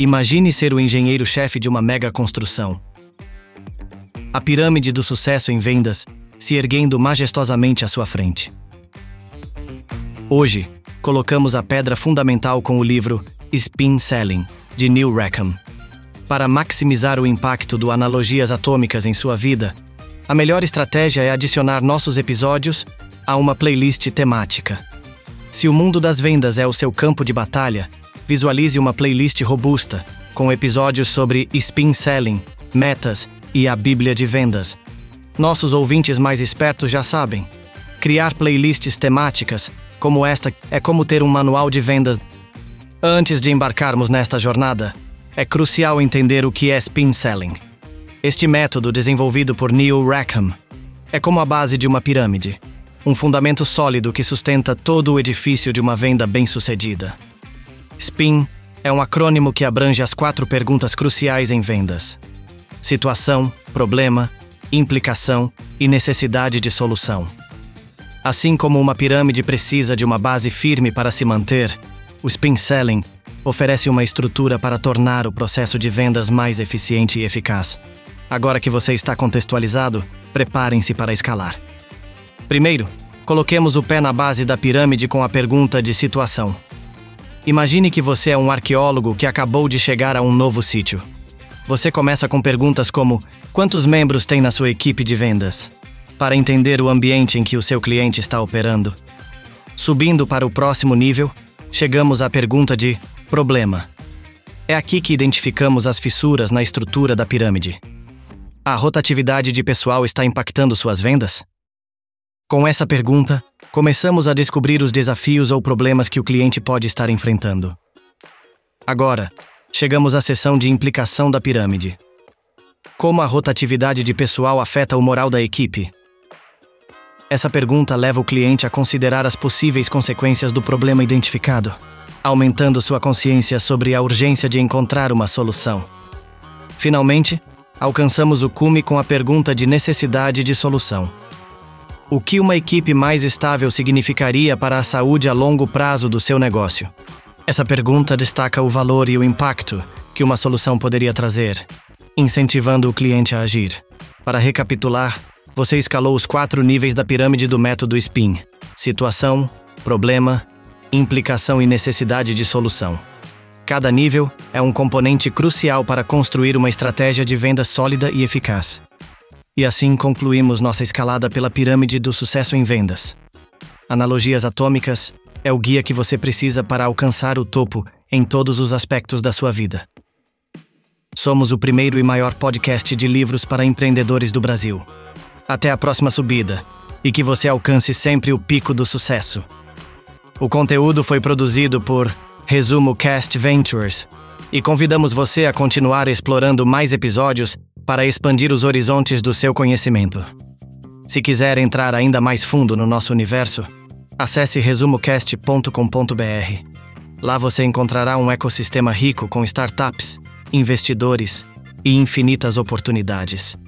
Imagine ser o engenheiro-chefe de uma mega construção. A pirâmide do sucesso em vendas se erguendo majestosamente à sua frente. Hoje, colocamos a pedra fundamental com o livro Spin Selling, de Neil Rackham. Para maximizar o impacto do analogias atômicas em sua vida, a melhor estratégia é adicionar nossos episódios a uma playlist temática. Se o mundo das vendas é o seu campo de batalha, visualize uma playlist robusta, com episódios sobre spin selling, metas e a Bíblia de vendas. Nossos ouvintes mais espertos já sabem. Criar playlists temáticas, como esta, é como ter um manual de vendas. Antes de embarcarmos nesta jornada, é crucial entender o que é spin selling. Este método, desenvolvido por Neil Rackham, é como a base de uma pirâmide, um fundamento sólido que sustenta todo o edifício de uma venda bem-sucedida. SPIN é um acrônimo que abrange as quatro perguntas cruciais em vendas: situação, problema, implicação e necessidade de solução. Assim como uma pirâmide precisa de uma base firme para se manter, o Spin Selling oferece uma estrutura para tornar o processo de vendas mais eficiente e eficaz. Agora que você está contextualizado, preparem-se para escalar. Primeiro, coloquemos o pé na base da pirâmide com a pergunta de situação. Imagine que você é um arqueólogo que acabou de chegar a um novo sítio. Você começa com perguntas como: quantos membros tem na sua equipe de vendas? Para entender o ambiente em que o seu cliente está operando. Subindo para o próximo nível, chegamos à pergunta de problema. É aqui que identificamos as fissuras na estrutura da pirâmide. A rotatividade de pessoal está impactando suas vendas? Com essa pergunta, começamos a descobrir os desafios ou problemas que o cliente pode estar enfrentando. Agora, chegamos à seção de implicação da pirâmide. Como a rotatividade de pessoal afeta o moral da equipe? Essa pergunta leva o cliente a considerar as possíveis consequências do problema identificado, aumentando sua consciência sobre a urgência de encontrar uma solução. Finalmente, alcançamos o cume com a pergunta de necessidade de solução. O que uma equipe mais estável significaria para a saúde a longo prazo do seu negócio? Essa pergunta destaca o valor e o impacto que uma solução poderia trazer, incentivando o cliente a agir. Para recapitular, você escalou os quatro níveis da pirâmide do método SPIN: situação, problema, implicação e necessidade de solução. Cada nível é um componente crucial para construir uma estratégia de venda sólida e eficaz. E assim concluímos nossa escalada pela pirâmide do sucesso em vendas. Analogias atômicas é o guia que você precisa para alcançar o topo em todos os aspectos da sua vida. Somos o primeiro e maior podcast de livros para empreendedores do Brasil. Até a próxima subida e que você alcance sempre o pico do sucesso. O conteúdo foi produzido por Resumo Cast Ventures e convidamos você a continuar explorando mais episódios para expandir os horizontes do seu conhecimento. Se quiser entrar ainda mais fundo no nosso universo, acesse resumocast.com.br. Lá você encontrará um ecossistema rico com startups, investidores e infinitas oportunidades.